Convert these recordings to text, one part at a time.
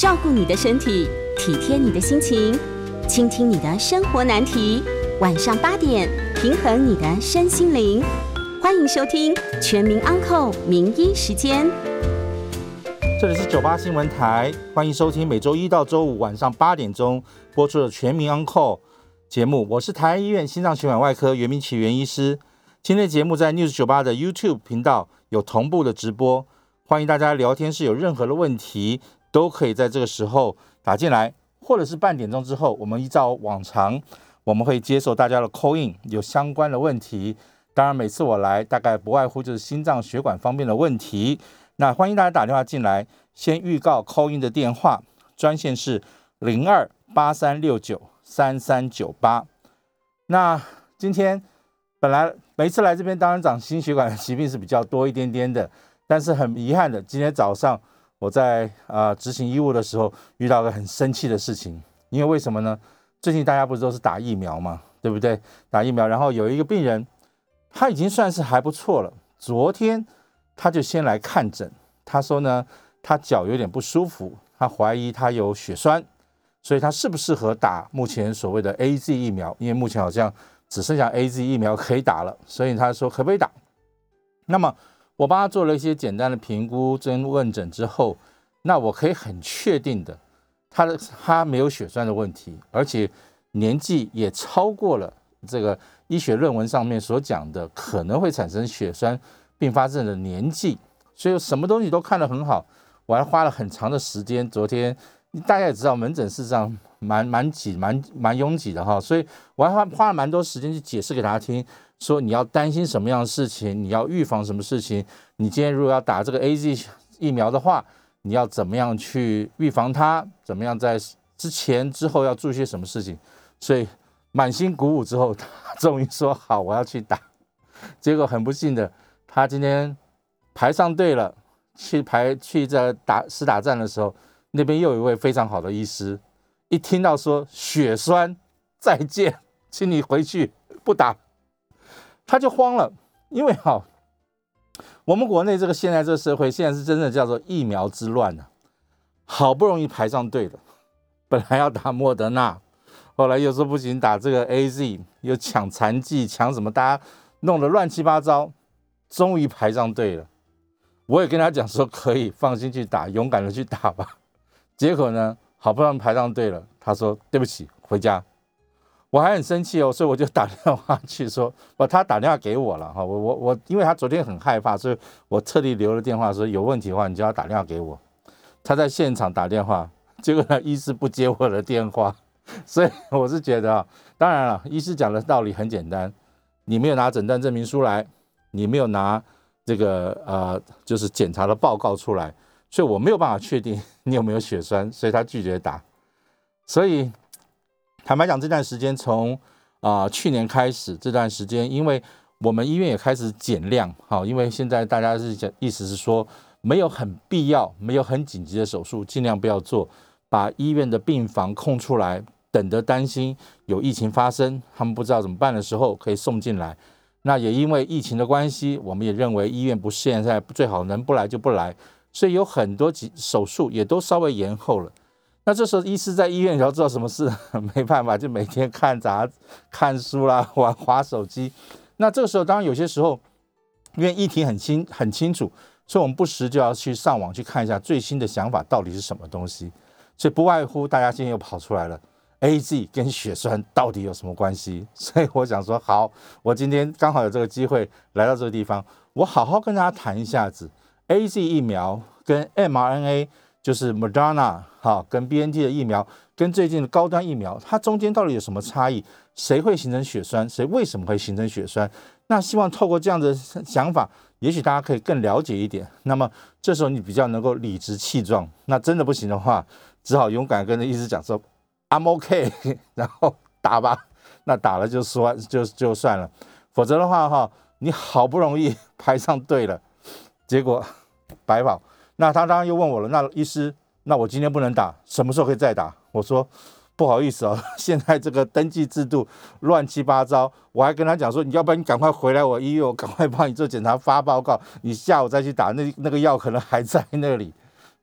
照顾你的身体，体贴你的心情，倾听你的生活难题。晚上八点，平衡你的身心灵。欢迎收听《全民安扣名医时间》。这里是九八新闻台，欢迎收听每周一到周五晚上八点钟播出的《全民安扣节目。我是台安医院心脏血管外科袁明启袁医师。今天的节目在 News 九八的 YouTube 频道有同步的直播，欢迎大家聊天室有任何的问题都可以在这个时候打进来，或者是半点钟之后，我们依照往常，我们会接受大家的 call in，有相关的问题。当然，每次我来，大概不外乎就是心脏血管方面的问题。那欢迎大家打电话进来，先预告 call in 的电话专线是零二八三六九三三九八。那今天本来。每次来这边，当然长心血管疾病是比较多一点点的，但是很遗憾的，今天早上我在啊执行医务的时候，遇到个很生气的事情。因为为什么呢？最近大家不是都是打疫苗嘛，对不对？打疫苗，然后有一个病人，他已经算是还不错了。昨天他就先来看诊，他说呢，他脚有点不舒服，他怀疑他有血栓，所以他适不适合打目前所谓的 A Z 疫苗？因为目前好像。只剩下 A Z 疫苗可以打了，所以他说可不可以打？那么我帮他做了一些简单的评估、跟问诊之后，那我可以很确定的，他的他没有血栓的问题，而且年纪也超过了这个医学论文上面所讲的可能会产生血栓并发症的年纪，所以什么东西都看得很好。我还花了很长的时间，昨天大家也知道门诊事实上。蛮蛮挤，蛮蛮拥挤的哈，所以我还花花了蛮多时间去解释给大家听，说你要担心什么样的事情，你要预防什么事情。你今天如果要打这个 A Z 疫苗的话，你要怎么样去预防它？怎么样在之前之后要做些什么事情？所以满心鼓舞之后，他终于说好，我要去打。结果很不幸的，他今天排上队了，去排去在打实打战的时候，那边又有一位非常好的医师。一听到说血栓，再见，请你回去不打，他就慌了，因为哈，我们国内这个现在这个社会，现在是真的叫做疫苗之乱呢，好不容易排上队了，本来要打莫德纳，后来又说不行，打这个 A Z，又抢残疾，抢什么，大家弄得乱七八糟，终于排上队了，我也跟他讲说可以放心去打，勇敢的去打吧，结果呢？好不容易排上队了，他说对不起，回家。我还很生气哦，所以我就打电话去说，不，他打电话给我了哈，我我我，因为他昨天很害怕，所以我特地留了电话，说有问题的话，你就要打电话给我。他在现场打电话，结果呢，医师不接我的电话，所以我是觉得啊，当然了，医师讲的道理很简单，你没有拿诊断证明书来，你没有拿这个呃，就是检查的报告出来。所以我没有办法确定你有没有血栓，所以他拒绝打。所以坦白讲，这段时间从啊去年开始，这段时间，因为我们医院也开始减量，好，因为现在大家是讲，意思是说没有很必要、没有很紧急的手术，尽量不要做，把医院的病房空出来，等着担心有疫情发生，他们不知道怎么办的时候可以送进来。那也因为疫情的关系，我们也认为医院不现在最好能不来就不来。所以有很多几手术也都稍微延后了。那这时候医师在医院要做什么事？没办法，就每天看杂、看书啦，玩滑手机。那这个时候，当然有些时候，因为议题很清很清楚，所以我们不时就要去上网去看一下最新的想法到底是什么东西。所以不外乎大家今天又跑出来了，A Z 跟血栓到底有什么关系？所以我想说，好，我今天刚好有这个机会来到这个地方，我好好跟大家谈一下子。A Z 疫苗跟 mRNA 就是 Moderna 哈，跟 B N T 的疫苗，跟最近的高端疫苗，它中间到底有什么差异？谁会形成血栓？谁为什么会形成血栓？那希望透过这样的想法，也许大家可以更了解一点。那么这时候你比较能够理直气壮。那真的不行的话，只好勇敢跟着医师讲说 I'm OK，然后打吧。那打了就算就就算了，否则的话哈，你好不容易 排上队了，结果。白跑，那他当然又问我了。那医师，那我今天不能打，什么时候可以再打？我说不好意思哦，现在这个登记制度乱七八糟。我还跟他讲说，你要不然你赶快回来我医院，我赶快帮你做检查发报告，你下午再去打。那那个药可能还在那里，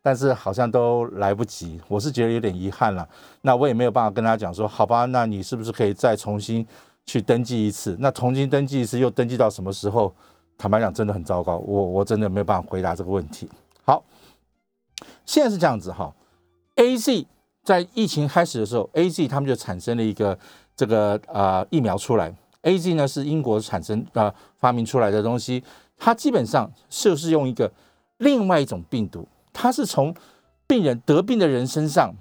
但是好像都来不及，我是觉得有点遗憾了。那我也没有办法跟他讲说，好吧，那你是不是可以再重新去登记一次？那重新登记一次又登记到什么时候？坦白讲，真的很糟糕，我我真的没有办法回答这个问题。现在是这样子哈，A Z 在疫情开始的时候，A Z 他们就产生了一个这个呃疫苗出来。A Z 呢是英国产生呃发明出来的东西，它基本上就是用一个另外一种病毒，它是从病人得病的人身上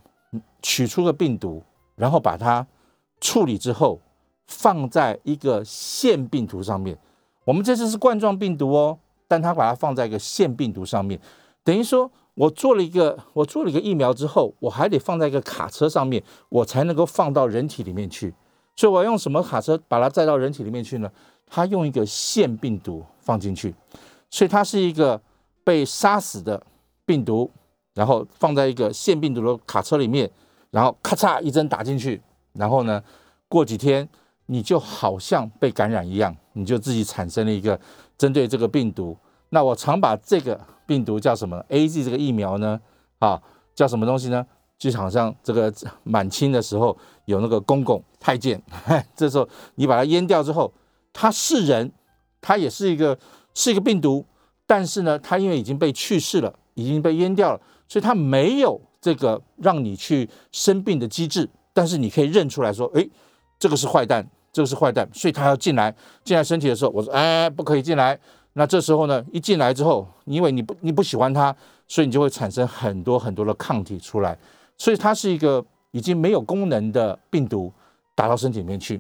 取出个病毒，然后把它处理之后放在一个腺病毒上面。我们这次是冠状病毒哦，但它把它放在一个腺病毒上面，等于说我做了一个我做了一个疫苗之后，我还得放在一个卡车上面，我才能够放到人体里面去。所以我要用什么卡车把它载到人体里面去呢？它用一个腺病毒放进去，所以它是一个被杀死的病毒，然后放在一个腺病毒的卡车里面，然后咔嚓一针打进去，然后呢，过几天你就好像被感染一样，你就自己产生了一个针对这个病毒。那我常把这个病毒叫什么？A Z 这个疫苗呢？啊，叫什么东西呢？就好像这个满清的时候有那个公公太监，这时候你把它阉掉之后，他是人，他也是一个是一个病毒，但是呢，他因为已经被去世了，已经被阉掉了，所以他没有这个让你去生病的机制，但是你可以认出来说，哎，这个是坏蛋，这个是坏蛋，所以他要进来进来身体的时候，我说，哎，不可以进来。那这时候呢，一进来之后，因为你不你不喜欢它，所以你就会产生很多很多的抗体出来。所以它是一个已经没有功能的病毒打到身体里面去，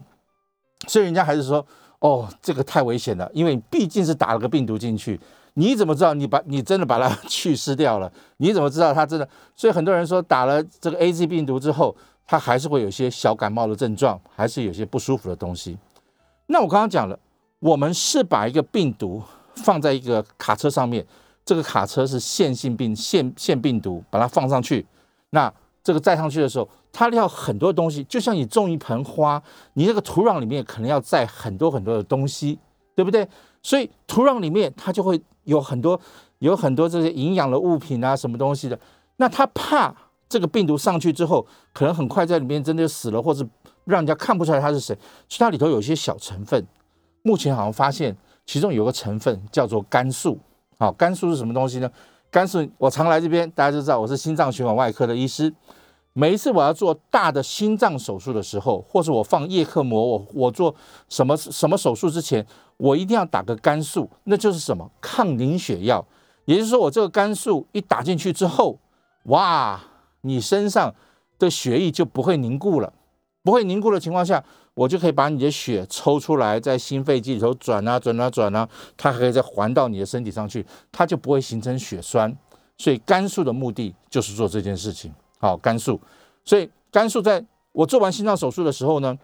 所以人家还是说，哦，这个太危险了，因为毕竟是打了个病毒进去，你怎么知道你把你真的把它 去湿掉了？你怎么知道它真的？所以很多人说打了这个 A Z 病毒之后，它还是会有些小感冒的症状，还是有些不舒服的东西。那我刚刚讲了，我们是把一个病毒放在一个卡车上面，这个卡车是线性病线线病毒，把它放上去，那。这个载上去的时候，它要很多东西，就像你种一盆花，你那个土壤里面可能要载很多很多的东西，对不对？所以土壤里面它就会有很多有很多这些营养的物品啊，什么东西的。那它怕这个病毒上去之后，可能很快在里面真的死了，或者让人家看不出来它是谁。其实它里头有一些小成分，目前好像发现其中有个成分叫做肝素。好，肝素是什么东西呢？肝素，我常来这边，大家就知道我是心脏血管外科的医师。每一次我要做大的心脏手术的时候，或者我放叶克膜，我我做什么什么手术之前，我一定要打个肝素，那就是什么抗凝血药。也就是说，我这个肝素一打进去之后，哇，你身上的血液就不会凝固了，不会凝固的情况下。我就可以把你的血抽出来，在心肺机里头转啊转啊转啊，它还可以再还到你的身体上去，它就不会形成血栓。所以肝素的目的就是做这件事情。好，肝素。所以肝素在我做完心脏手术的时候呢，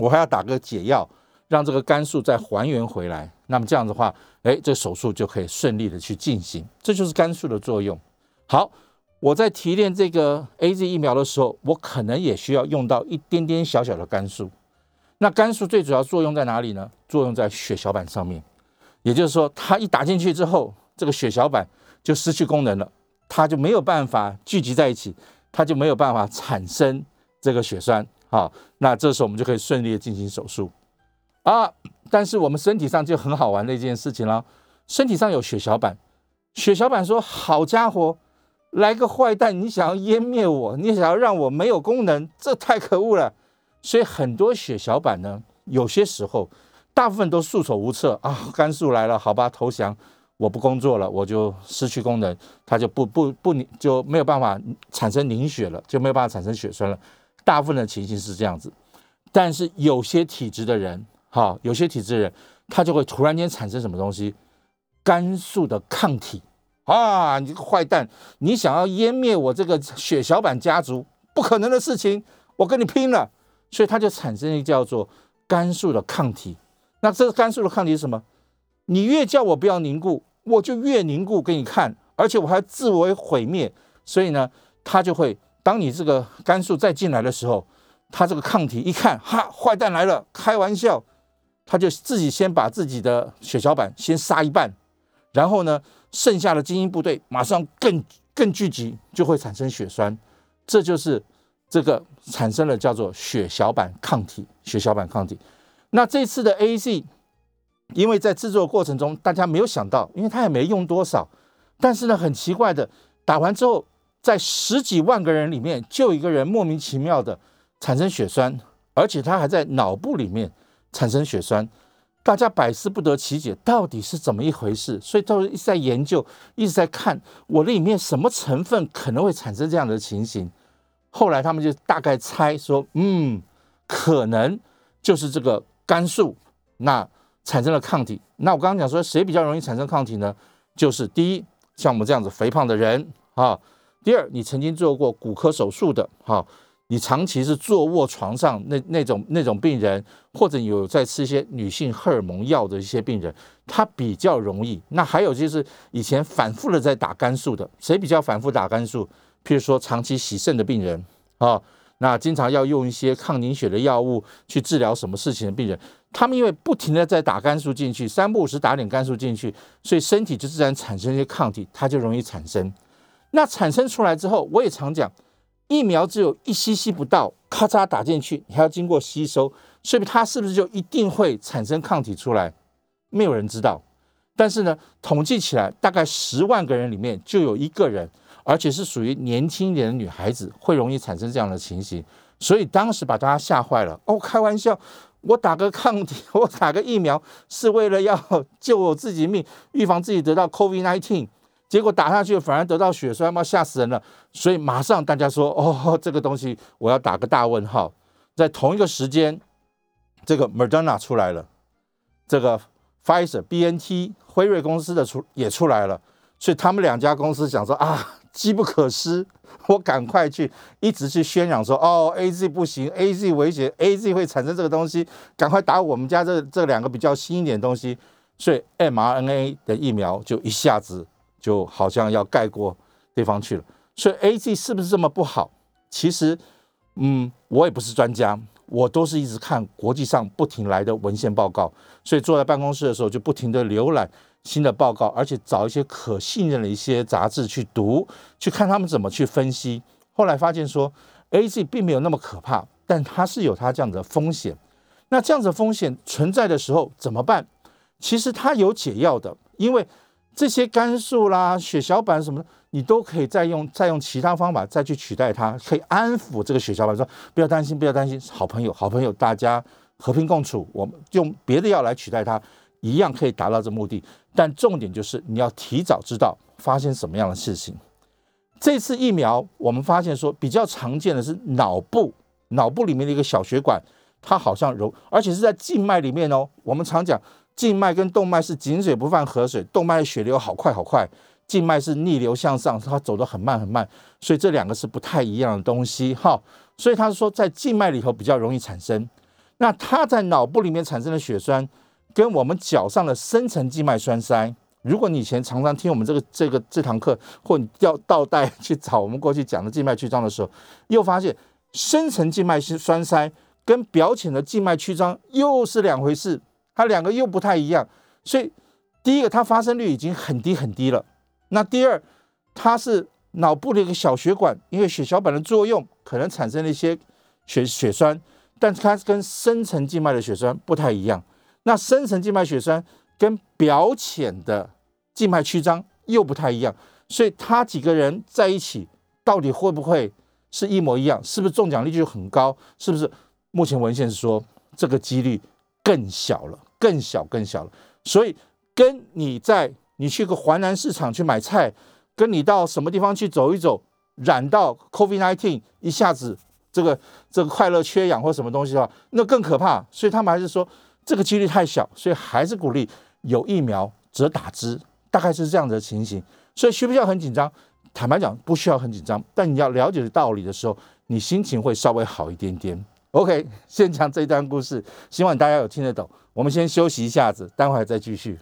我还要打个解药，让这个肝素再还原回来。那么这样的话，哎，这手术就可以顺利的去进行。这就是肝素的作用。好，我在提炼这个 A Z 疫苗的时候，我可能也需要用到一点点小小的肝素。那肝素最主要作用在哪里呢？作用在血小板上面，也就是说，它一打进去之后，这个血小板就失去功能了，它就没有办法聚集在一起，它就没有办法产生这个血栓。好，那这时候我们就可以顺利的进行手术啊。但是我们身体上就很好玩的一件事情了，身体上有血小板，血小板说：“好家伙，来个坏蛋，你想要湮灭我，你想要让我没有功能，这太可恶了。”所以很多血小板呢，有些时候，大部分都束手无策啊。肝素来了，好吧，投降，我不工作了，我就失去功能，它就不不不凝就没有办法产生凝血了，就没有办法产生血栓了。大部分的情形是这样子，但是有些体质的人，哈，有些体质的人，他就会突然间产生什么东西，肝素的抗体啊！你个坏蛋，你想要湮灭我这个血小板家族，不可能的事情，我跟你拼了！所以它就产生一个叫做肝素的抗体。那这个肝素的抗体是什么？你越叫我不要凝固，我就越凝固给你看，而且我还自我毁灭。所以呢，它就会当你这个肝素再进来的时候，它这个抗体一看，哈，坏蛋来了，开玩笑，它就自己先把自己的血小板先杀一半，然后呢，剩下的精英部队马上更更聚集，就会产生血栓，这就是这个产生了叫做血小板抗体。血小板抗体。那这次的 A Z，因为在制作过程中，大家没有想到，因为它也没用多少，但是呢，很奇怪的，打完之后，在十几万个人里面，就一个人莫名其妙的产生血栓，而且他还在脑部里面产生血栓。大家百思不得其解，到底是怎么一回事？所以都一直在研究，一直在看我的里面什么成分可能会产生这样的情形。后来他们就大概猜说，嗯，可能就是这个肝素那产生了抗体。那我刚刚讲说，谁比较容易产生抗体呢？就是第一，像我们这样子肥胖的人啊；第二，你曾经做过骨科手术的哈。你长期是坐卧床上那那种那种病人，或者有在吃一些女性荷尔蒙药的一些病人，他比较容易。那还有就是以前反复的在打肝素的，谁比较反复打肝素？譬如说长期洗肾的病人啊，那经常要用一些抗凝血的药物去治疗什么事情的病人，他们因为不停的在打肝素进去，三不五时打点肝素进去，所以身体就自然产生一些抗体，它就容易产生。那产生出来之后，我也常讲。疫苗只有一 cc 不到，咔嚓打进去，你还要经过吸收，所以它是不是就一定会产生抗体出来？没有人知道。但是呢，统计起来，大概十万个人里面就有一个人，而且是属于年轻一点的女孩子，会容易产生这样的情形。所以当时把大家吓坏了。哦，开玩笑，我打个抗体，我打个疫苗，是为了要救我自己命，预防自己得到 COVID-19。结果打下去反而得到血栓吗？吓死人了！所以马上大家说：“哦，这个东西我要打个大问号。”在同一个时间，这个 Moderna 出来了，这个 Pfizer、BNT、辉瑞公司的出也出来了，所以他们两家公司想说：“啊，机不可失，我赶快去一直去宣扬说：哦，A Z 不行，A Z 危险，A Z 会产生这个东西，赶快打我们家这这两个比较新一点的东西。”所以 mRNA 的疫苗就一下子。就好像要盖过对方去了，所以 A Z 是不是这么不好？其实，嗯，我也不是专家，我都是一直看国际上不停来的文献报告，所以坐在办公室的时候就不停的浏览新的报告，而且找一些可信任的一些杂志去读，去看他们怎么去分析。后来发现说 A G 并没有那么可怕，但它是有它这样的风险。那这样子风险存在的时候怎么办？其实它有解药的，因为。这些肝素啦、血小板什么的，你都可以再用再用其他方法再去取代它，可以安抚这个血小板，说不要担心，不要担心，好朋友，好朋友，大家和平共处，我们用别的药来取代它，一样可以达到这目的。但重点就是你要提早知道发生什么样的事情。这次疫苗我们发现说比较常见的是脑部，脑部里面的一个小血管，它好像容，而且是在静脉里面哦。我们常讲。静脉跟动脉是井水不犯河水，动脉的血流好快好快，静脉是逆流向上，它走得很慢很慢，所以这两个是不太一样的东西哈。所以他说在静脉里头比较容易产生，那它在脑部里面产生的血栓，跟我们脚上的深层静脉栓塞，如果你以前常常听我们这个这个这堂课，或你要倒带去找我们过去讲的静脉曲张的时候，又发现深层静脉栓塞跟表浅的静脉曲张又是两回事。它两个又不太一样，所以第一个它发生率已经很低很低了。那第二，它是脑部的一个小血管，因为血小板的作用可能产生了一些血血栓，但是它跟深层静脉的血栓不太一样。那深层静脉血栓跟表浅的静脉曲张又不太一样，所以他几个人在一起到底会不会是一模一样？是不是中奖率就很高？是不是？目前文献是说这个几率。更小了，更小，更小了。所以，跟你在你去个华南市场去买菜，跟你到什么地方去走一走，染到 COVID-19，一下子这个这个快乐缺氧或什么东西的话，那更可怕。所以他们还是说这个几率太小，所以还是鼓励有疫苗则打之，大概是这样的情形。所以需不需要很紧张？坦白讲，不需要很紧张。但你要了解道理的时候，你心情会稍微好一点点。OK，先讲这一段故事，希望大家有听得懂。我们先休息一下子，待会儿再继续。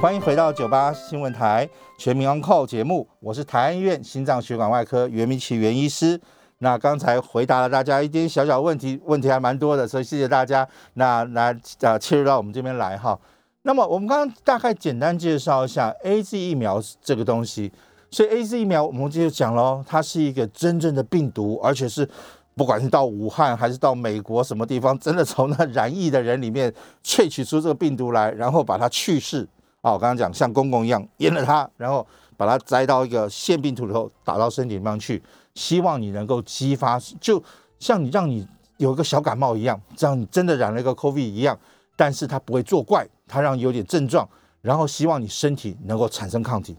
欢迎回到九八新闻台全民 On Call 节目，我是台安医院心脏血管外科袁明奇袁医师。那刚才回答了大家一点小小问题，问题还蛮多的，所以谢谢大家。那来啊，切入到我们这边来哈。那么我们刚刚大概简单介绍一下 A Z 疫苗这个东西。所以 A Z 疫苗我们就讲喽，它是一个真正的病毒，而且是不管是到武汉还是到美国什么地方，真的从那染疫的人里面萃取出这个病毒来，然后把它去世。啊，我刚刚讲像公公一样阉了它，然后把它栽到一个腺病毒里头打到身体里面去，希望你能够激发，就像你让你有一个小感冒一样，这样你真的染了一个 COVID 一样，但是它不会作怪，它让你有点症状，然后希望你身体能够产生抗体。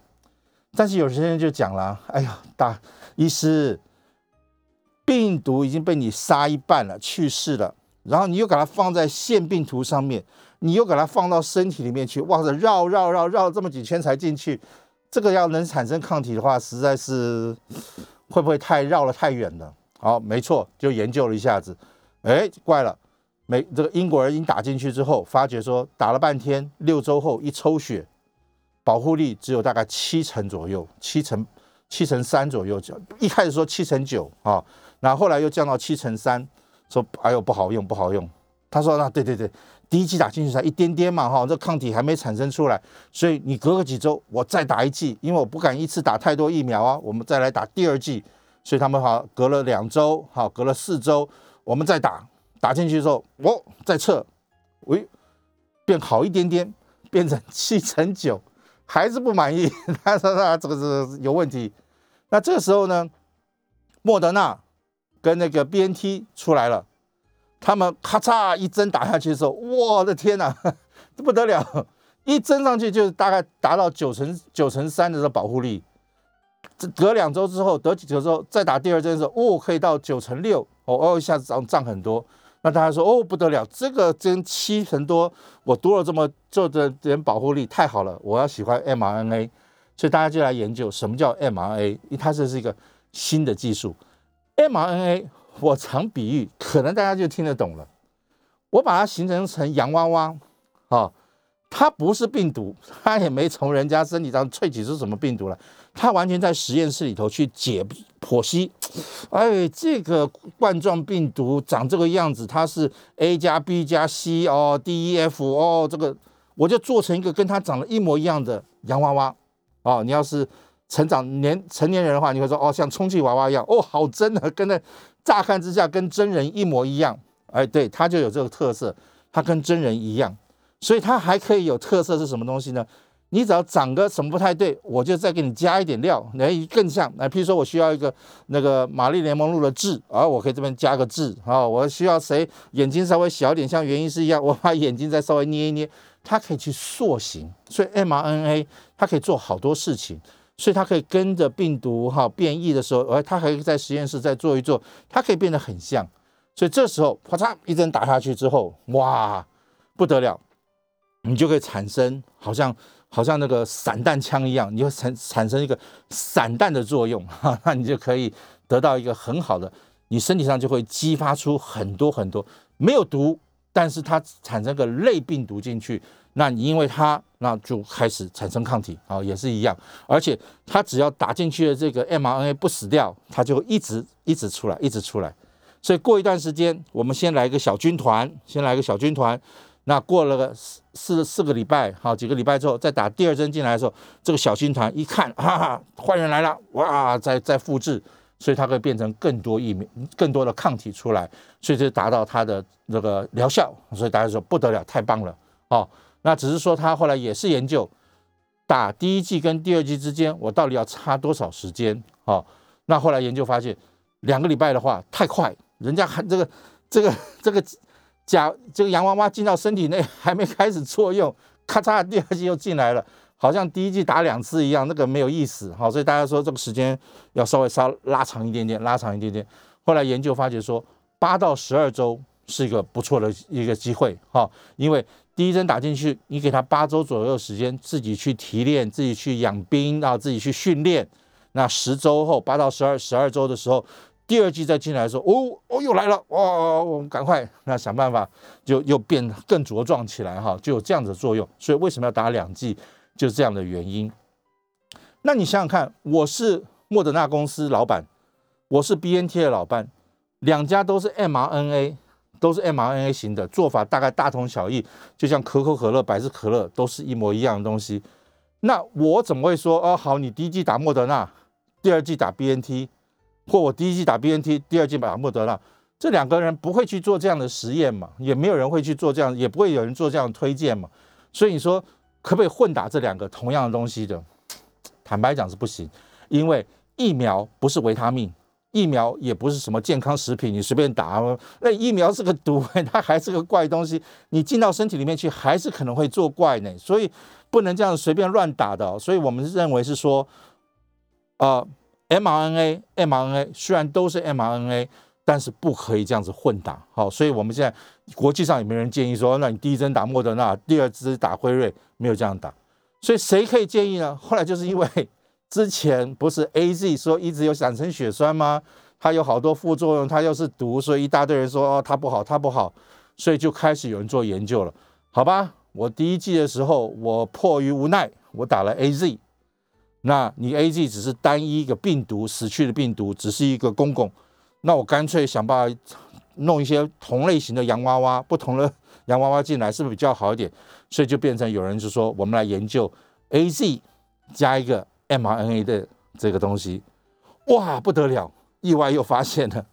但是有些人就讲了，哎呀，大医师，病毒已经被你杀一半了，去世了，然后你又给它放在腺病毒上面，你又给它放到身体里面去，哇塞，绕绕绕绕这么几圈才进去，这个要能产生抗体的话，实在是会不会太绕了太远了？好，没错，就研究了一下子，哎，怪了，美这个英国人已经打进去之后，发觉说打了半天，六周后一抽血。保护力只有大概七成左右，七成七成三左右。一开始说七成九啊，那后来又降到七成三，说哎呦不好用不好用。他说那对对对，第一剂打进去才一点点嘛哈，这抗体还没产生出来，所以你隔个几周我再打一剂，因为我不敢一次打太多疫苗啊，我们再来打第二剂。所以他们好隔了两周，好隔了四周，我们再打打进去之后，我再测，喂，变好一点点，变成七成九。还是不满意，他说他这个是有问题。那这个时候呢，莫德纳跟那个 B N T 出来了，他们咔嚓一针打下去的时候，我的天哪，这 不得了！一针上去就是大概达到九成九成三的这保护力。这隔两周之后，得几周之后再打第二针的时候，哦，可以到九成六，哦哦，一下子涨涨很多。那大家说哦不得了，这个针七成多，我多了这么做的点保护力，太好了！我要喜欢 mRNA，所以大家就来研究什么叫 mRNA，因为它这是一个新的技术。mRNA 我常比喻，可能大家就听得懂了。我把它形成成洋娃娃，啊，它不是病毒，它也没从人家身体上萃取出什么病毒来。它完全在实验室里头去解剖析，哎，这个冠状病毒长这个样子，它是 A 加 B 加 C 哦，D E F 哦，这个我就做成一个跟它长得一模一样的洋娃娃哦。你要是成长年成年人的话，你会说哦，像充气娃娃一样哦，好真的，跟那乍看之下跟真人一模一样。哎，对，它就有这个特色，它跟真人一样，所以它还可以有特色是什么东西呢？你只要长个什么不太对，我就再给你加一点料，来更像。来，譬如说我需要一个那个玛丽莲梦露的痣，啊，我可以这边加个痣。啊，我需要谁眼睛稍微小点，像原因是一样，我把眼睛再稍微捏一捏，它可以去塑形。所以 mRNA 它可以做好多事情，所以它可以跟着病毒哈变异的时候，而它还可以在实验室再做一做，它可以变得很像。所以这时候啪嚓一针打下去之后，哇，不得了，你就可以产生好像。好像那个散弹枪一样，你会产产生一个散弹的作用，哈，那你就可以得到一个很好的，你身体上就会激发出很多很多没有毒，但是它产生个类病毒进去，那你因为它那就开始产生抗体，啊，也是一样，而且它只要打进去的这个 mRNA 不死掉，它就一直一直出来，一直出来，所以过一段时间，我们先来一个小军团，先来一个小军团。那过了个四四四个礼拜，好几个礼拜之后，再打第二针进来的时候，这个小军团一看，啊，坏人来了，哇，在在复制，所以它会变成更多疫苗、更多的抗体出来，所以就达到它的那个疗效。所以大家说不得了，太棒了，哦。那只是说他后来也是研究打第一剂跟第二剂之间，我到底要差多少时间？哦，那后来研究发现，两个礼拜的话太快，人家还这个这个这个。假这个洋娃娃进到身体内还没开始作用，咔嚓，第二剂又进来了，好像第一剂打两次一样，那个没有意思，好，所以大家说这个时间要稍微稍拉长一点点，拉长一点点。后来研究发觉说，八到十二周是一个不错的一个机会，哈，因为第一针打进去，你给他八周左右时间自己去提炼，自己去养兵，然后自己去训练，那十周后，八到十二十二周的时候。第二季再进来的时候，哦哦又来了，哇，我们赶快那想办法，就又变更茁壮起来哈，就有这样的作用。所以为什么要打两剂，就是这样的原因。那你想想看，我是莫德纳公司老板，我是 B N T 的老板，两家都是 m R N A，都是 mRNA 型的做法，大概大同小异，就像可口可乐、百事可乐都是一模一样的东西。那我怎么会说哦好，你第一季打莫德纳，第二季打 BNT，或我第一季打 BNT，第二季打莫德纳？这两个人不会去做这样的实验嘛？也没有人会去做这样，也不会有人做这样的推荐嘛？所以你说可不可以混打这两个同样的东西的？坦白讲是不行，因为疫苗不是维他命，疫苗也不是什么健康食品，你随便打，那疫苗是个毒，它还是个怪东西，你进到身体里面去还是可能会作怪呢。所以不能这样随便乱打的。所以我们认为是说，呃，mRNA、mRNA 虽然都是 mRNA。但是不可以这样子混打，好，所以我们现在国际上也没人建议说，那你第一针打莫德纳，第二支打辉瑞，没有这样打。所以谁可以建议呢？后来就是因为之前不是 A Z 说一直有产生血栓吗？它有好多副作用，它又是毒，所以一大堆人说哦它不好，它不好，所以就开始有人做研究了。好吧，我第一季的时候我迫于无奈，我打了 A Z。那你 A Z 只是单一一个病毒死去的病毒，只是一个公共。那我干脆想办法弄一些同类型的洋娃娃，不同的洋娃娃进来，是不是比较好一点？所以就变成有人就说，我们来研究 A Z 加一个 mRNA 的这个东西，哇，不得了！意外又发现了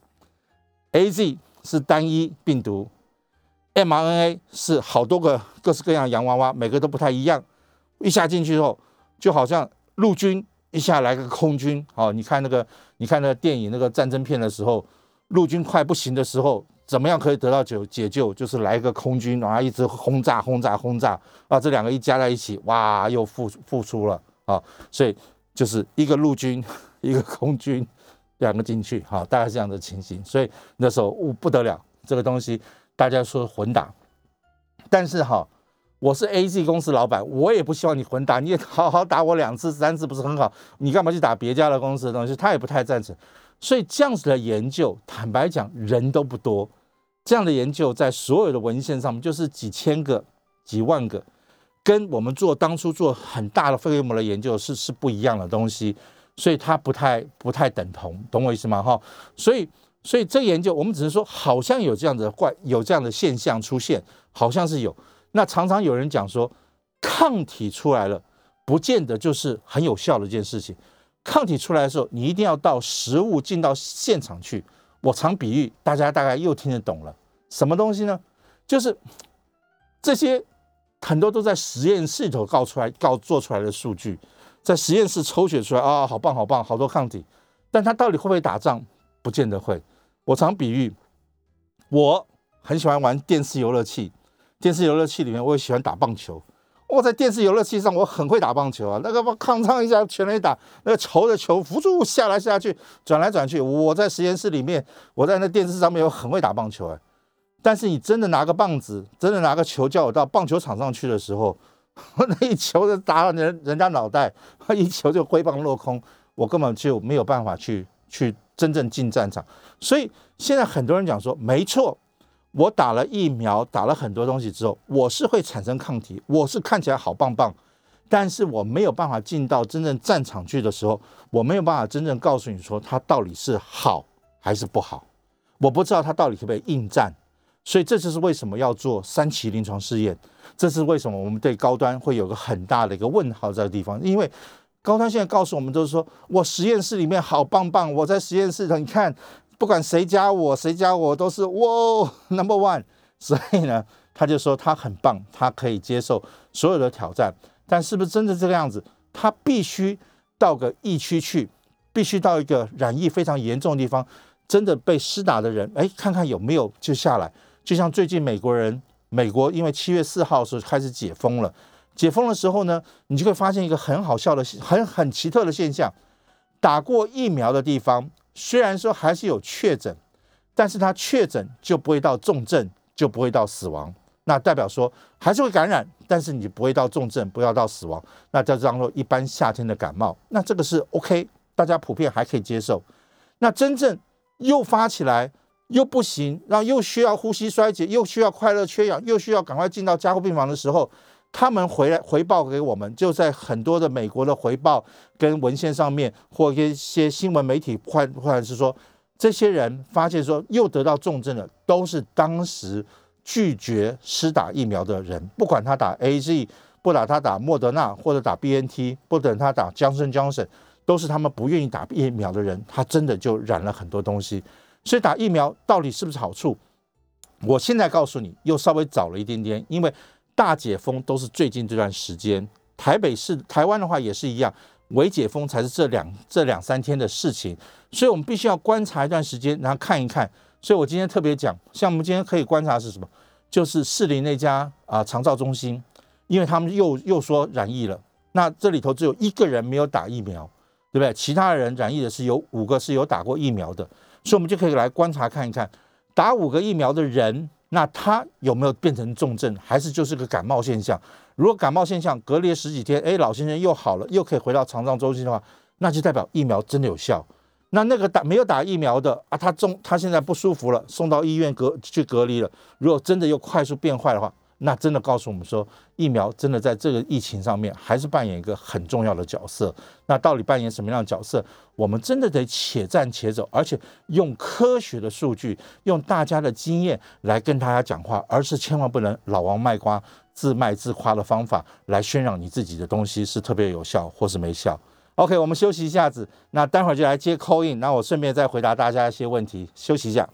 A Z 是单一病毒，mRNA 是好多个各式各样洋娃娃，每个都不太一样。一下进去之后，就好像陆军。一下来个空军，好，你看那个，你看那个电影那个战争片的时候，陆军快不行的时候，怎么样可以得到解解救？就是来一个空军，然后一直轰炸、轰炸、轰炸，啊，这两个一加在一起，哇，又复复出了啊！所以就是一个陆军，一个空军，两个进去，好，大概这样的情形。所以那时候呜不得了，这个东西大家说混打，但是哈。我是 A G 公司老板，我也不希望你混打，你也好好打我两次、三次不是很好？你干嘛去打别家的公司的东西？他也不太赞成。所以这样子的研究，坦白讲，人都不多。这样的研究在所有的文献上面就是几千个、几万个，跟我们做当初做很大的肺规膜的研究是是不一样的东西，所以它不太不太等同，懂我意思吗？哈，所以所以这研究我们只是说好像有这样的怪有这样的现象出现，好像是有。那常常有人讲说，抗体出来了，不见得就是很有效的一件事情。抗体出来的时候，你一定要到实物进到现场去。我常比喻，大家大概又听得懂了。什么东西呢？就是这些很多都在实验室里头告出来、告做出来的数据，在实验室抽血出来啊，好棒好棒，好多抗体。但他到底会不会打仗？不见得会。我常比喻，我很喜欢玩电视游乐器。电视游乐器里面，我也喜欢打棒球。我在电视游乐器上，我很会打棒球啊。那个我抗唱一下，全力打那个球的球，扶住下来下去，转来转去。我在实验室里面，我在那电视上面，我很会打棒球哎。但是你真的拿个棒子，真的拿个球叫我到棒球场上去的时候，那一球就打到人人家脑袋，一球就挥棒落空，我根本就没有办法去去真正进战场。所以现在很多人讲说，没错。我打了疫苗，打了很多东西之后，我是会产生抗体，我是看起来好棒棒，但是我没有办法进到真正战场去的时候，我没有办法真正告诉你说它到底是好还是不好，我不知道它到底可不可以应战，所以这就是为什么要做三期临床试验，这是为什么我们对高端会有个很大的一个问号在地方，因为高端现在告诉我们都是说我实验室里面好棒棒，我在实验室头你看。不管谁加我，谁加我都是哇 number one。所以呢，他就说他很棒，他可以接受所有的挑战。但是不是真的这个样子？他必须到个疫区去，必须到一个染疫非常严重的地方，真的被施打的人，哎，看看有没有就下来。就像最近美国人，美国因为七月四号时候开始解封了，解封的时候呢，你就会发现一个很好笑的、很很奇特的现象：打过疫苗的地方。虽然说还是有确诊，但是他确诊就不会到重症，就不会到死亡。那代表说还是会感染，但是你不会到重症，不要到死亡。那叫当做一般夏天的感冒。那这个是 OK，大家普遍还可以接受。那真正又发起来又不行，然后又需要呼吸衰竭，又需要快乐缺氧，又需要赶快进到加护病房的时候。他们回来回报给我们，就在很多的美国的回报跟文献上面，或一些新闻媒体，或或者是说，这些人发现说又得到重症了，都是当时拒绝施打疫苗的人，不管他打 A Z，不打他打莫德纳或者打 B N T，不等他打江森江森，都是他们不愿意打疫苗的人，他真的就染了很多东西。所以打疫苗到底是不是好处？我现在告诉你，又稍微早了一点点，因为大解封都是最近这段时间，台北市、台湾的话也是一样。未解封才是这两这两三天的事情，所以我们必须要观察一段时间，然后看一看。所以我今天特别讲，像我们今天可以观察是什么？就是士林那家啊长照中心，因为他们又又说染疫了，那这里头只有一个人没有打疫苗，对不对？其他人染疫的是有五个是有打过疫苗的，所以我们就可以来观察看一看，打五个疫苗的人，那他有没有变成重症，还是就是个感冒现象？如果感冒现象隔离十几天，哎，老先生又好了，又可以回到肠道中心的话，那就代表疫苗真的有效。那那个打没有打疫苗的啊，他中他现在不舒服了，送到医院隔去隔离了。如果真的又快速变坏的话，那真的告诉我们说，疫苗真的在这个疫情上面还是扮演一个很重要的角色。那到底扮演什么样的角色？我们真的得且战且走，而且用科学的数据，用大家的经验来跟大家讲话，而是千万不能老王卖瓜、自卖自夸的方法来渲染你自己的东西是特别有效或是没效。OK，我们休息一下子，那待会儿就来接 call in，那我顺便再回答大家一些问题。休息一下。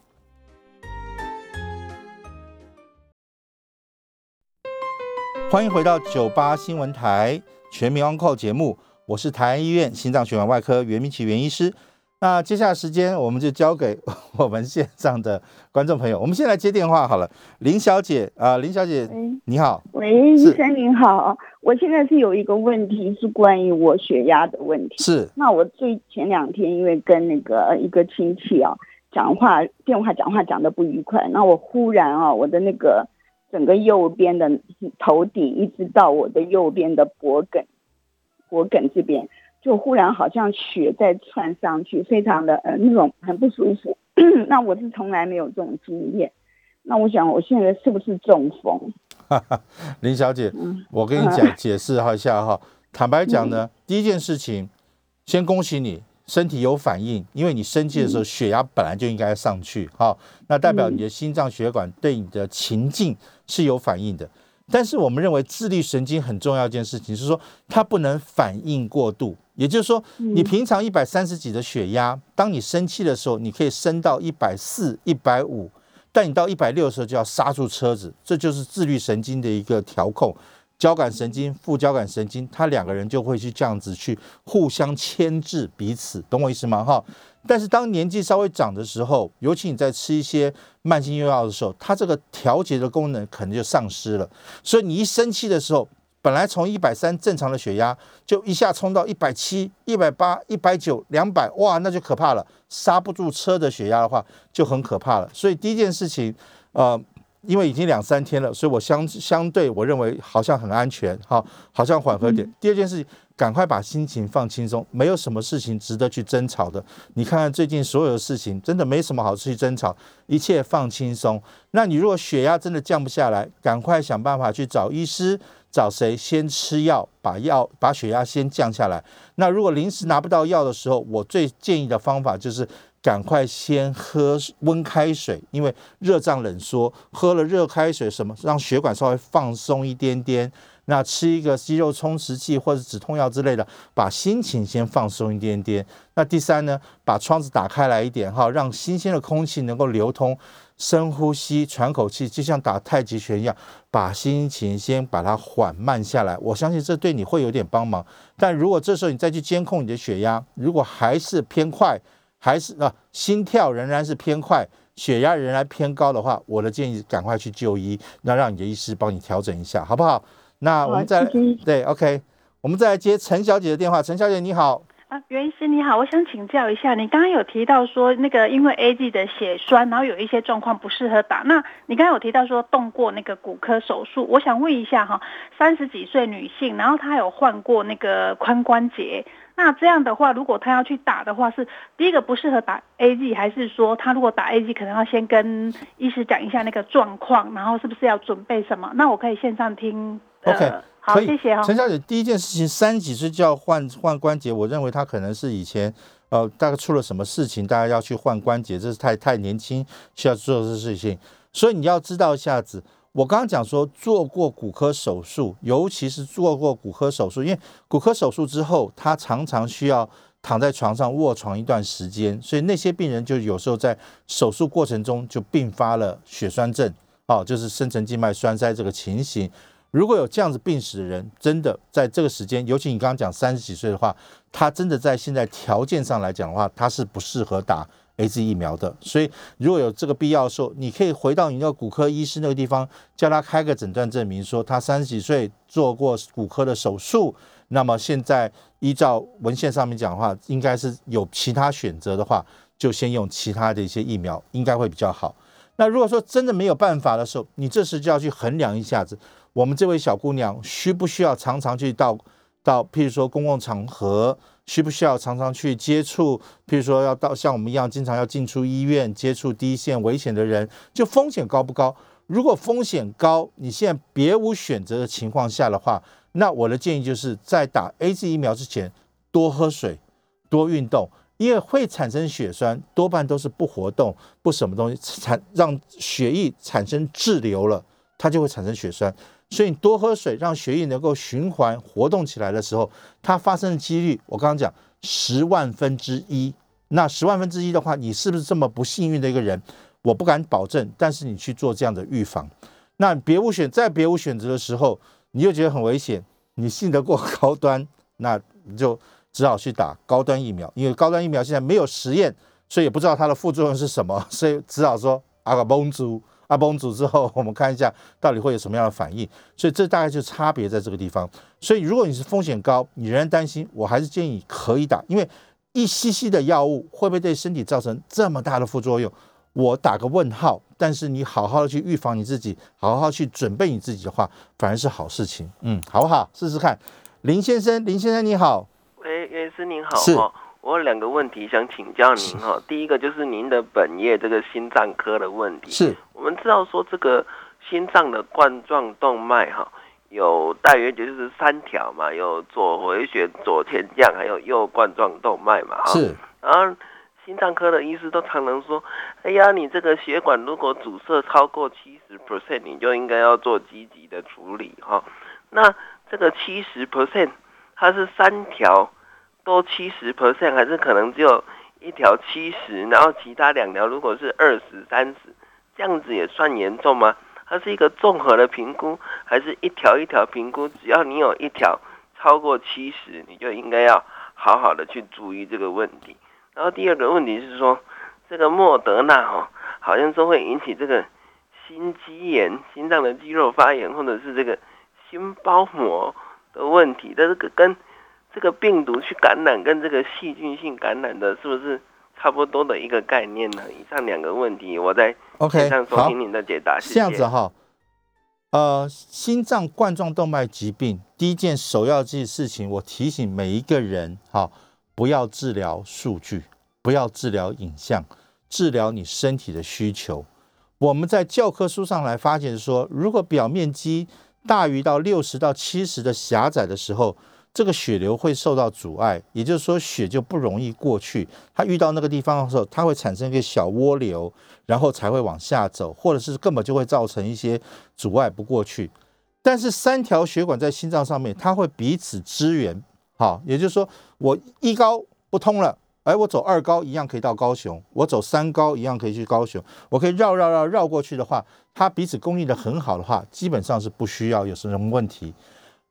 欢迎回到九八新闻台全民 Uncle 节目，我是台安医院心脏血管外科袁明启袁医师。那接下来时间我们就交给 我们线上的观众朋友，我们先来接电话好了。林小姐啊，林小姐，你好，喂，医生您好，我现在是有一个问题是关于我血压的问题。是，那我最前两天因为跟那个一个亲戚啊讲话，电话讲话讲的不愉快，那我忽然啊，我的那个。整个右边的头顶一直到我的右边的脖梗，脖梗这边就忽然好像血在窜上去，非常的呃那种很不舒服。那我是从来没有这种经验，那我想我现在是不是中风？林小姐，我跟你讲解释一下哈。坦白讲呢，第一件事情，先恭喜你。身体有反应，因为你生气的时候血压本来就应该上去，好，那代表你的心脏血管对你的情境是有反应的。但是我们认为自律神经很重要一件事情是说，它不能反应过度。也就是说，你平常一百三十几的血压，当你生气的时候，你可以升到一百四、一百五，但你到一百六的时候就要刹住车子，这就是自律神经的一个调控。交感神经、副交感神经，它两个人就会去这样子去互相牵制彼此，懂我意思吗？哈。但是当年纪稍微长的时候，尤其你在吃一些慢性用药的时候，它这个调节的功能可能就丧失了。所以你一生气的时候，本来从一百三正常的血压，就一下冲到一百七、一百八、一百九、两百，哇，那就可怕了。刹不住车的血压的话，就很可怕了。所以第一件事情，呃。因为已经两三天了，所以我相相对我认为好像很安全，哈，好像缓和点。第二件事情，赶快把心情放轻松，没有什么事情值得去争吵的。你看看最近所有的事情，真的没什么好去争吵，一切放轻松。那你如果血压真的降不下来，赶快想办法去找医师，找谁先吃药，把药把血压先降下来。那如果临时拿不到药的时候，我最建议的方法就是。赶快先喝温开水，因为热胀冷缩，喝了热开水，什么让血管稍微放松一点点。那吃一个肌肉充实剂或者止痛药之类的，把心情先放松一点点。那第三呢，把窗子打开来一点哈，让新鲜的空气能够流通。深呼吸，喘口气，就像打太极拳一样，把心情先把它缓慢下来。我相信这对你会有点帮忙。但如果这时候你再去监控你的血压，如果还是偏快，还是啊，心跳仍然是偏快，血压仍然偏高的话，我的建议赶快去就医，那让你的医师帮你调整一下，好不好？那我们再对，OK，我们再来接陈小姐的电话。陈小姐你好，啊，袁医师你好，我想请教一下，你刚刚有提到说那个因为 A G 的血栓，然后有一些状况不适合打。那你刚刚有提到说动过那个骨科手术，我想问一下哈，三十几岁女性，然后她有患过那个髋关节。那这样的话，如果他要去打的话，是第一个不适合打 A G，还是说他如果打 A G，可能要先跟医师讲一下那个状况，然后是不是要准备什么？那我可以线上听。OK，好，谢谢哈、陈小姐，第一件事情，三十几岁就要换换关节，我认为他可能是以前呃大概出了什么事情，大家要去换关节，这是太太年轻需要做的事情。所以你要知道一下子，我刚刚讲说做过骨科手术，尤其是做过骨科手术，因为骨科手术之后，他常常需要躺在床上卧床一段时间，所以那些病人就有时候在手术过程中就并发了血栓症，哦，就是深层静脉栓塞这个情形。如果有这样子病史的人，真的在这个时间，尤其你刚刚讲三十几岁的话，他真的在现在条件上来讲的话，他是不适合打 A Z 疫苗的。所以如果有这个必要的时候，你可以回到你那个骨科医师那个地方，叫他开个诊断证明，说他三十几岁做过骨科的手术，那么现在依照文献上面讲的话，应该是有其他选择的话，就先用其他的一些疫苗，应该会比较好。那如果说真的没有办法的时候，你这时就要去衡量一下子，我们这位小姑娘需不需要常常去到到，譬如说公共场合，需不需要常常去接触，譬如说要到像我们一样经常要进出医院，接触第一线危险的人，就风险高不高？如果风险高，你现在别无选择的情况下的话，那我的建议就是在打 A Z 疫苗之前，多喝水，多运动。因为会产生血栓，多半都是不活动、不什么东西产让血液产生滞留了，它就会产生血栓。所以你多喝水，让血液能够循环活动起来的时候，它发生的几率，我刚刚讲十万分之一。那十万分之一的话，你是不是这么不幸运的一个人？我不敢保证，但是你去做这样的预防，那别无选在别无选择的时候，你又觉得很危险，你信得过高端，那你就。只好去打高端疫苗，因为高端疫苗现在没有实验，所以也不知道它的副作用是什么，所以只好说阿个崩组，阿崩组之后，我们看一下到底会有什么样的反应。所以这大概就差别在这个地方。所以如果你是风险高，你仍然担心，我还是建议可以打，因为一吸吸的药物会不会对身体造成这么大的副作用？我打个问号。但是你好好的去预防你自己，好好去准备你自己的话，反而是好事情。嗯，好不好？试试看。林先生，林先生你好。喂，袁医师您好是哈，我有两个问题想请教您哈。第一个就是您的本业这个心脏科的问题。是我们知道说这个心脏的冠状动脉哈，有大约就是三条嘛，有左回旋、左前降，还有右冠状动脉嘛哈。是，然后心脏科的医师都常常说，哎呀，你这个血管如果阻塞超过七十 percent，你就应该要做积极的处理哈。那这个七十 percent，它是三条都七十 percent，还是可能只有一条七十，然后其他两条如果是二十、三十，这样子也算严重吗？它是一个综合的评估，还是一条一条评估？只要你有一条超过七十，你就应该要好好的去注意这个问题。然后第二个问题是说，这个莫德纳哈、好像说会引起这个心肌炎、心脏的肌肉发炎，或者是这个心包膜的问题。但这个跟这个病毒去感染，跟这个细菌性感染的，是不是差不多的一个概念呢？以上两个问题，我在 OK，线上收好听您的解答。这样子哈。呃，心脏冠状动脉疾病第一件首要件事情，我提醒每一个人哈，不要治疗数据，不要治疗影像，治疗你身体的需求。我们在教科书上来发现说，如果表面积大于到六十到七十的狭窄的时候，这个血流会受到阻碍，也就是说血就不容易过去。它遇到那个地方的时候，它会产生一个小涡流，然后才会往下走，或者是根本就会造成一些阻碍不过去。但是三条血管在心脏上面，它会彼此支援，好，也就是说我一高不通了。哎，我走二高一样可以到高雄，我走三高一样可以去高雄，我可以绕绕绕绕过去的话，它彼此供应的很好的话，基本上是不需要有什么问题。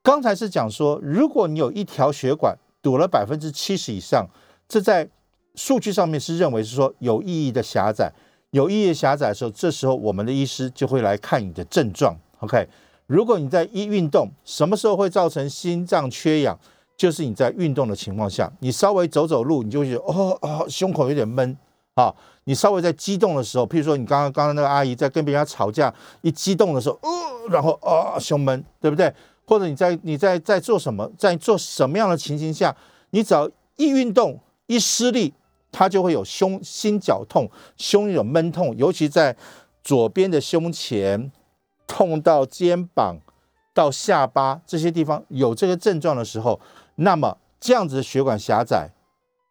刚才是讲说，如果你有一条血管堵了百分之七十以上，这在数据上面是认为是说有意义的狭窄，有意义的狭窄的时候，这时候我们的医师就会来看你的症状。OK，如果你在一运动，什么时候会造成心脏缺氧？就是你在运动的情况下，你稍微走走路，你就会觉得哦哦，胸口有点闷啊。你稍微在激动的时候，譬如说你刚刚刚刚那个阿姨在跟别人家吵架，一激动的时候，哦，然后啊胸闷，对不对？或者你在你在在做什么，在做什么样的情形下，你只要一运动一失力，它就会有胸心绞痛、胸有闷痛，尤其在左边的胸前，痛到肩膀，到下巴这些地方有这个症状的时候，那么这样子的血管狭窄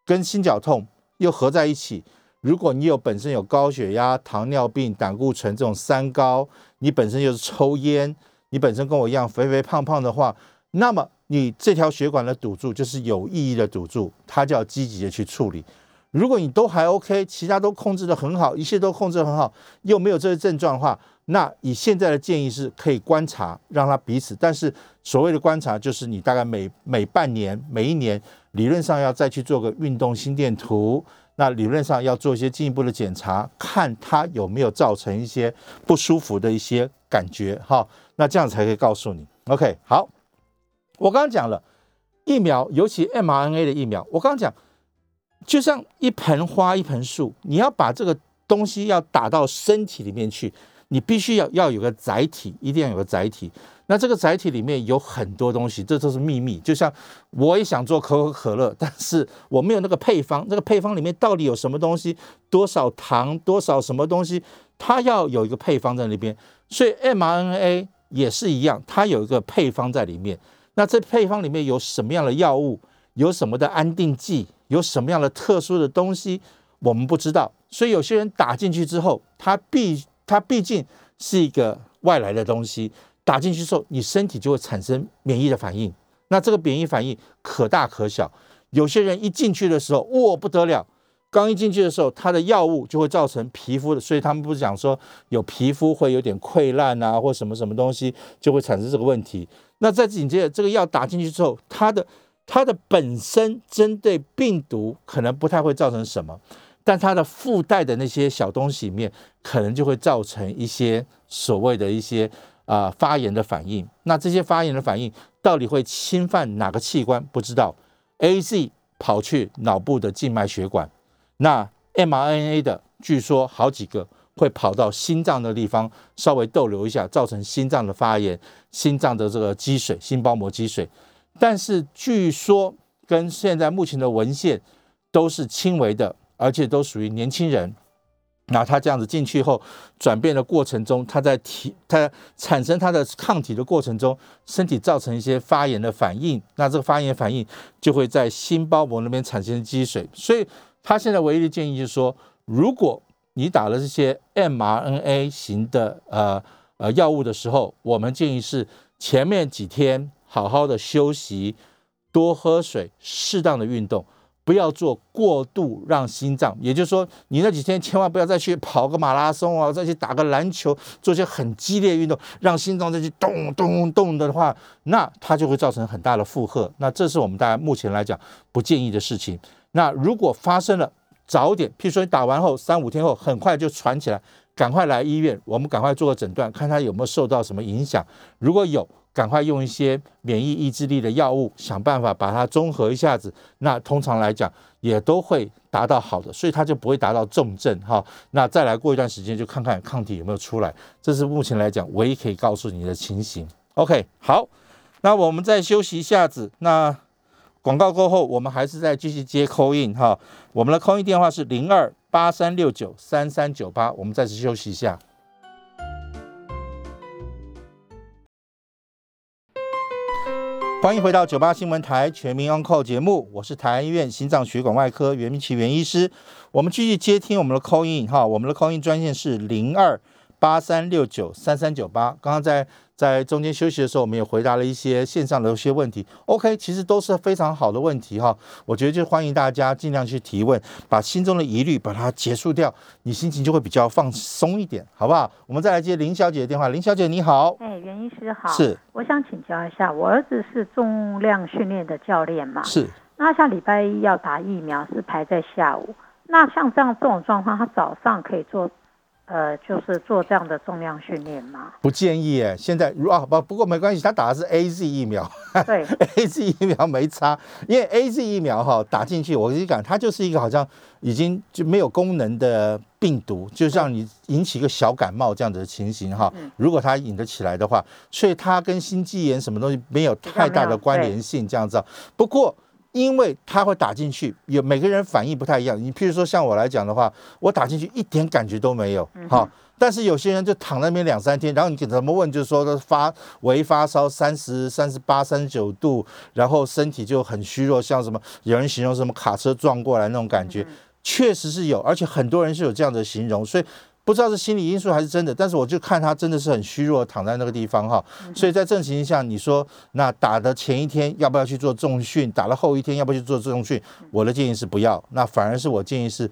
跟心绞痛又合在一起。如果你有本身有高血压、糖尿病、胆固醇这种三高，你本身又是抽烟，你本身跟我一样肥肥胖胖的话，那么你这条血管的堵住就是有意义的堵住，它就要积极的去处理。如果你都还 OK，其他都控制的很好，一切都控制得很好，又没有这些症状的话，那以现在的建议是可以观察，让它彼此。但是所谓的观察，就是你大概每每半年、每一年，理论上要再去做个运动心电图，那理论上要做一些进一步的检查，看它有没有造成一些不舒服的一些感觉哈。那这样才可以告诉你 OK。好，我刚刚讲了疫苗，尤其 mRNA 的疫苗，我刚刚讲。就像一盆花，一盆树，你要把这个东西要打到身体里面去，你必须要要有个载体，一定要有个载体。那这个载体里面有很多东西，这都是秘密。就像我也想做可口可乐，但是我没有那个配方，那个配方里面到底有什么东西，多少糖，多少什么东西，它要有一个配方在那边。所以 mRNA 也是一样，它有一个配方在里面。那这配方里面有什么样的药物，有什么的安定剂？有什么样的特殊的东西，我们不知道，所以有些人打进去之后，他必它毕竟是一个外来的东西，打进去之后，你身体就会产生免疫的反应。那这个免疫反应可大可小，有些人一进去的时候，哇不得了，刚一进去的时候，它的药物就会造成皮肤的，所以他们不是讲说有皮肤会有点溃烂啊，或什么什么东西就会产生这个问题。那在紧接着这个药打进去之后，它的它的本身针对病毒可能不太会造成什么，但它的附带的那些小东西里面，可能就会造成一些所谓的一些啊发炎的反应。那这些发炎的反应到底会侵犯哪个器官？不知道。A Z 跑去脑部的静脉血管，那 m R N A 的据说好几个会跑到心脏的地方，稍微逗留一下，造成心脏的发炎、心脏的这个积水、心包膜积水。但是据说跟现在目前的文献都是轻微的，而且都属于年轻人。那他这样子进去后，转变的过程中，他在体他产生他的抗体的过程中，身体造成一些发炎的反应。那这个发炎反应就会在心包膜那边产生积水。所以他现在唯一的建议就是说，如果你打了这些 mRNA 型的呃呃药物的时候，我们建议是前面几天。好好的休息，多喝水，适当的运动，不要做过度让心脏。也就是说，你那几天千万不要再去跑个马拉松啊，再去打个篮球，做些很激烈运动，让心脏再去咚咚咚的话，那它就会造成很大的负荷。那这是我们大家目前来讲不建议的事情。那如果发生了，早点，譬如说你打完后三五天后很快就喘起来，赶快来医院，我们赶快做个诊断，看他有没有受到什么影响。如果有，赶快用一些免疫抑制力的药物，想办法把它综合一下子。那通常来讲也都会达到好的，所以它就不会达到重症哈。那再来过一段时间就看看抗体有没有出来，这是目前来讲唯一可以告诉你的情形。OK，好，那我们再休息一下子。那广告过后，我们还是再继续接 call in 哈。我们的 call in 电话是零二八三六九三三九八。我们再次休息一下。欢迎回到九八新闻台全民 on call 节目，我是台安医院心脏血管外科袁明奇袁医师。我们继续接听我们的 call in 哈，我们的 call in 专线是零二八三六九三三九八。刚刚在。在中间休息的时候，我们也回答了一些线上的一些问题。OK，其实都是非常好的问题哈。我觉得就欢迎大家尽量去提问，把心中的疑虑把它结束掉，你心情就会比较放松一点，好不好？我们再来接林小姐的电话。林小姐你好，哎，袁医师好，是，我想请教一下，我儿子是重量训练的教练嘛？是。那下礼拜一要打疫苗是排在下午，那像这样这种状况，他早上可以做？呃，就是做这样的重量训练吗？不建议哎，现在如啊不不过没关系，他打的是 A Z 疫苗，对，A Z 疫苗没差，因为 A Z 疫苗哈打进去，我跟你讲，它就是一个好像已经就没有功能的病毒，就让你引起一个小感冒这样子的情形哈。如果它引得起来的话，所以它跟心肌炎什么东西没有太大的关联性这样子。不过因为它会打进去，有每个人反应不太一样。你譬如说像我来讲的话，我打进去一点感觉都没有，好。但是有些人就躺那边两三天，然后你给他们问，就是说发微发烧三十三十八、三十九度，然后身体就很虚弱，像什么有人形容什么卡车撞过来那种感觉，确实是有，而且很多人是有这样的形容，所以。不知道是心理因素还是真的，但是我就看他真的是很虚弱，躺在那个地方哈。所以在这种情况下，你说那打的前一天要不要去做重训？打了后一天要不要去做重训？我的建议是不要。那反而是我建议是，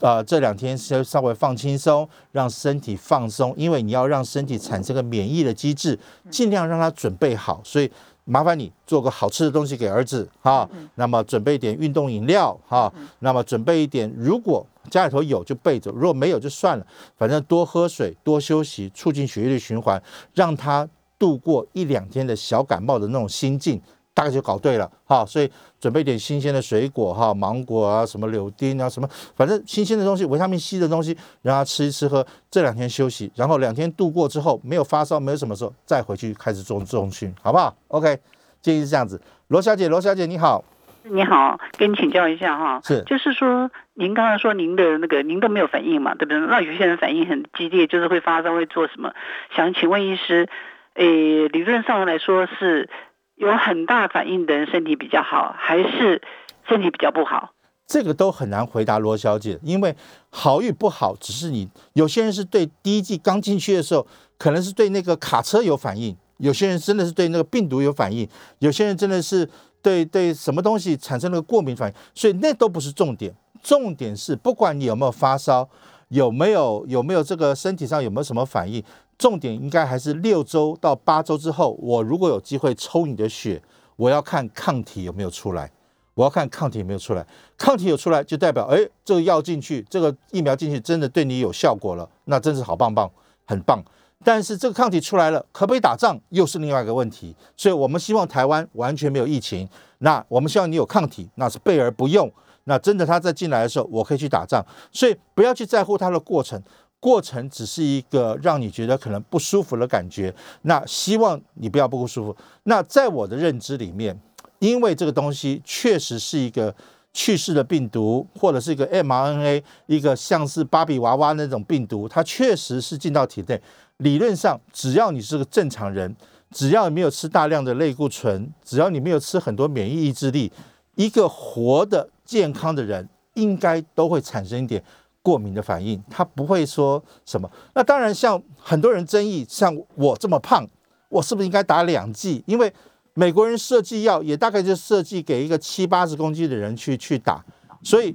呃，这两天先稍微放轻松，让身体放松，因为你要让身体产生个免疫的机制，尽量让它准备好。所以。麻烦你做个好吃的东西给儿子哈，那么准备一点运动饮料哈，那么准备一点，如果家里头有就备着，如果没有就算了，反正多喝水，多休息，促进血液的循环，让他度过一两天的小感冒的那种心境。大概就搞对了哈，所以准备点新鲜的水果哈，芒果啊，什么柳丁啊，什么反正新鲜的东西，维他命 C 的东西，让他吃一吃喝。这两天休息，然后两天度过之后，没有发烧，没有什么时候再回去开始做重训，好不好？OK，建议是这样子。罗小姐，罗小姐你好，你好，跟你请教一下哈，是，就是说您刚才说您的那个您都没有反应嘛，对不对？那有些人反应很激烈，就是会发烧，会做什么？想请问医师，诶，理论上来说是。有很大反应的人身体比较好，还是身体比较不好？这个都很难回答，罗小姐，因为好与不好，只是你有些人是对第一季刚进去的时候，可能是对那个卡车有反应；有些人真的是对那个病毒有反应；有些人真的是对对什么东西产生了过敏反应。所以那都不是重点，重点是不管你有没有发烧，有没有有没有这个身体上有没有什么反应。重点应该还是六周到八周之后，我如果有机会抽你的血，我要看抗体有没有出来，我要看抗体有没有出来，抗体有出来就代表，哎，这个药进去，这个疫苗进去，真的对你有效果了，那真是好棒棒，很棒。但是这个抗体出来了，可不可以打仗，又是另外一个问题。所以我们希望台湾完全没有疫情，那我们希望你有抗体，那是备而不用。那真的他在进来的时候，我可以去打仗。所以不要去在乎它的过程。过程只是一个让你觉得可能不舒服的感觉，那希望你不要不舒服。那在我的认知里面，因为这个东西确实是一个去世的病毒，或者是一个 mRNA，一个像是芭比娃娃那种病毒，它确实是进到体内。理论上，只要你是个正常人，只要你没有吃大量的类固醇，只要你没有吃很多免疫抑制力，一个活的健康的人应该都会产生一点。过敏的反应，他不会说什么。那当然，像很多人争议，像我这么胖，我是不是应该打两剂？因为美国人设计药也大概就设计给一个七八十公斤的人去去打，所以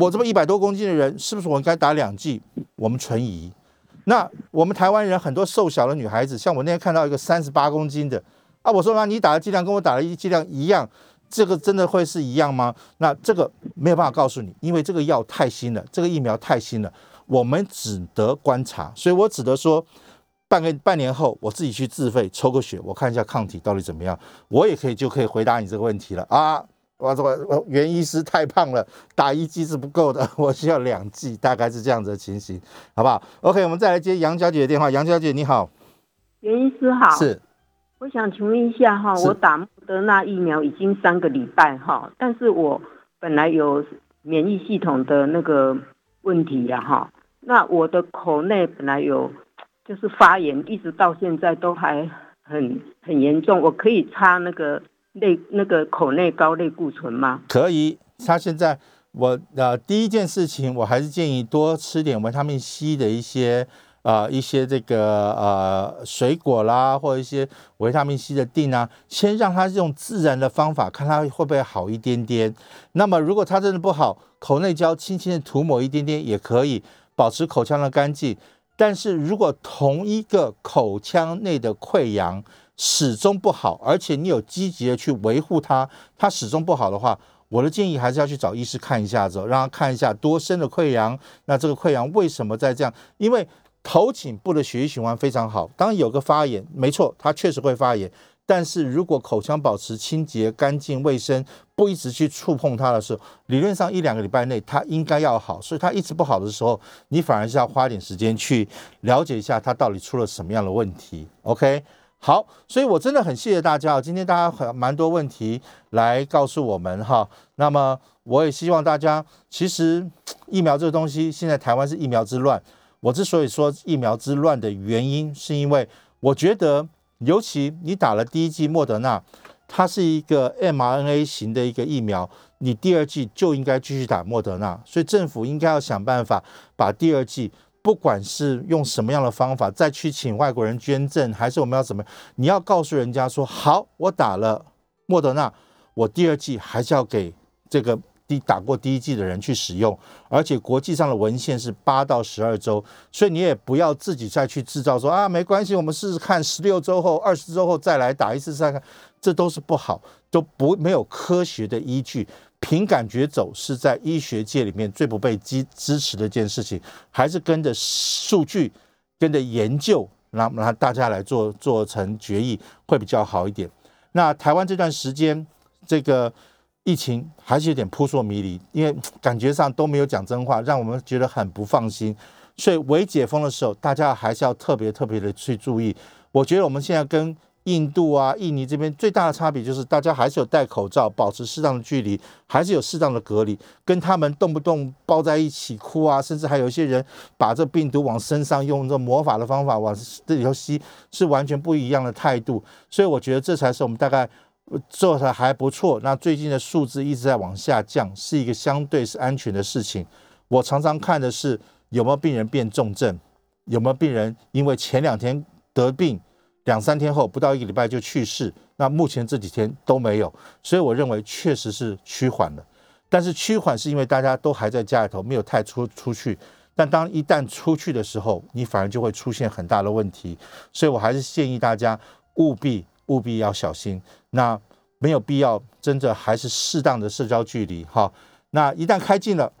我这么一百多公斤的人，是不是我应该打两剂？我们存疑。那我们台湾人很多瘦小的女孩子，像我那天看到一个三十八公斤的啊，我说妈，你打的剂量跟我打的剂量一样。这个真的会是一样吗？那这个没有办法告诉你，因为这个药太新了，这个疫苗太新了，我们只得观察。所以我只得说，半个半年后我自己去自费抽个血，我看一下抗体到底怎么样，我也可以就可以回答你这个问题了啊！我这个原医师太胖了，打一剂是不够的，我需要两剂，大概是这样子的情形，好不好？OK，我们再来接杨小姐的电话。杨小姐你好，袁医师好，是。我想请问一下哈，我打莫德纳疫苗已经三个礼拜哈，但是我本来有免疫系统的那个问题呀哈，那我的口内本来有就是发炎，一直到现在都还很很严重，我可以擦那个类那个口内高类固醇吗？可以，他现在我呃第一件事情，我还是建议多吃点维他命 C 的一些。啊，一些这个呃水果啦，或者一些维他命 C 的锭啊，先让他用自然的方法，看他会不会好一点点。那么如果他真的不好，口内胶轻轻的涂抹一点点也可以，保持口腔的干净。但是如果同一个口腔内的溃疡始终不好，而且你有积极的去维护它，它始终不好的话，我的建议还是要去找医师看一下子，让他看一下多深的溃疡。那这个溃疡为什么在这样？因为头颈部的血液循环非常好，当有个发炎，没错，它确实会发炎。但是如果口腔保持清洁、干净、卫生，不一直去触碰它的时候，理论上一两个礼拜内它应该要好。所以它一直不好的时候，你反而是要花点时间去了解一下它到底出了什么样的问题。OK，好，所以我真的很谢谢大家，今天大家很蛮多问题来告诉我们哈。那么我也希望大家，其实疫苗这个东西，现在台湾是疫苗之乱。我之所以说疫苗之乱的原因，是因为我觉得，尤其你打了第一剂莫德纳，它是一个 mRNA 型的一个疫苗，你第二剂就应该继续打莫德纳。所以政府应该要想办法把第二剂。不管是用什么样的方法，再去请外国人捐赠，还是我们要怎么，你要告诉人家说，好，我打了莫德纳，我第二季还是要给这个第打过第一季的人去使用，而且国际上的文献是八到十二周，所以你也不要自己再去制造说啊，没关系，我们试试看，十六周后、二十周后再来打一次再看，这都是不好，都不没有科学的依据。凭感觉走是在医学界里面最不被支支持的一件事情，还是跟着数据、跟着研究，让让大家来做做成决议会比较好一点。那台湾这段时间这个疫情还是有点扑朔迷离，因为感觉上都没有讲真话，让我们觉得很不放心。所以未解封的时候，大家还是要特别特别的去注意。我觉得我们现在跟印度啊，印尼这边最大的差别就是，大家还是有戴口罩，保持适当的距离，还是有适当的隔离。跟他们动不动抱在一起哭啊，甚至还有一些人把这病毒往身上用这魔法的方法往这里头吸，是完全不一样的态度。所以我觉得这才是我们大概做的还不错。那最近的数字一直在往下降，是一个相对是安全的事情。我常常看的是有没有病人变重症，有没有病人因为前两天得病。两三天后，不到一个礼拜就去世。那目前这几天都没有，所以我认为确实是趋缓了。但是趋缓是因为大家都还在家里头，没有太出出去。但当一旦出去的时候，你反而就会出现很大的问题。所以我还是建议大家务必务必要小心。那没有必要，真的还是适当的社交距离哈。那一旦开禁了，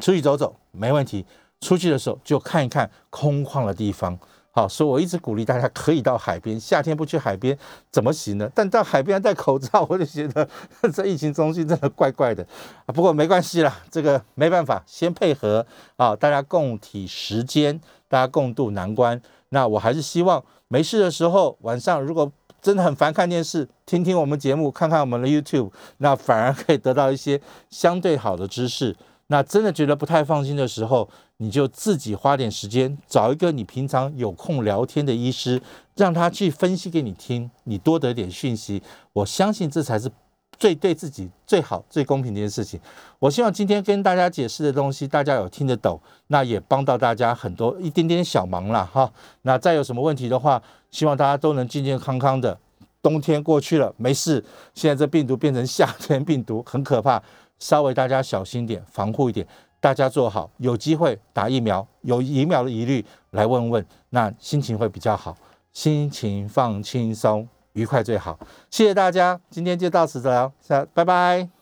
出去走走没问题。出去的时候就看一看空旷的地方。好，所以我一直鼓励大家可以到海边。夏天不去海边怎么行呢？但到海边戴口罩，我就觉得这疫情中心真的怪怪的。不过没关系啦，这个没办法，先配合啊，大家共体时间，大家共度难关。那我还是希望没事的时候，晚上如果真的很烦看电视，听听我们节目，看看我们的 YouTube，那反而可以得到一些相对好的知识。那真的觉得不太放心的时候，你就自己花点时间找一个你平常有空聊天的医师，让他去分析给你听，你多得点讯息。我相信这才是最对自己最好、最公平的一件事情。我希望今天跟大家解释的东西，大家有听得懂，那也帮到大家很多一点点小忙了哈。那再有什么问题的话，希望大家都能健健康康的。冬天过去了，没事。现在这病毒变成夏天病毒，很可怕。稍微大家小心点，防护一点，大家做好，有机会打疫苗，有疫苗的疑虑来问问，那心情会比较好，心情放轻松，愉快最好。谢谢大家，今天就到此了，下拜拜。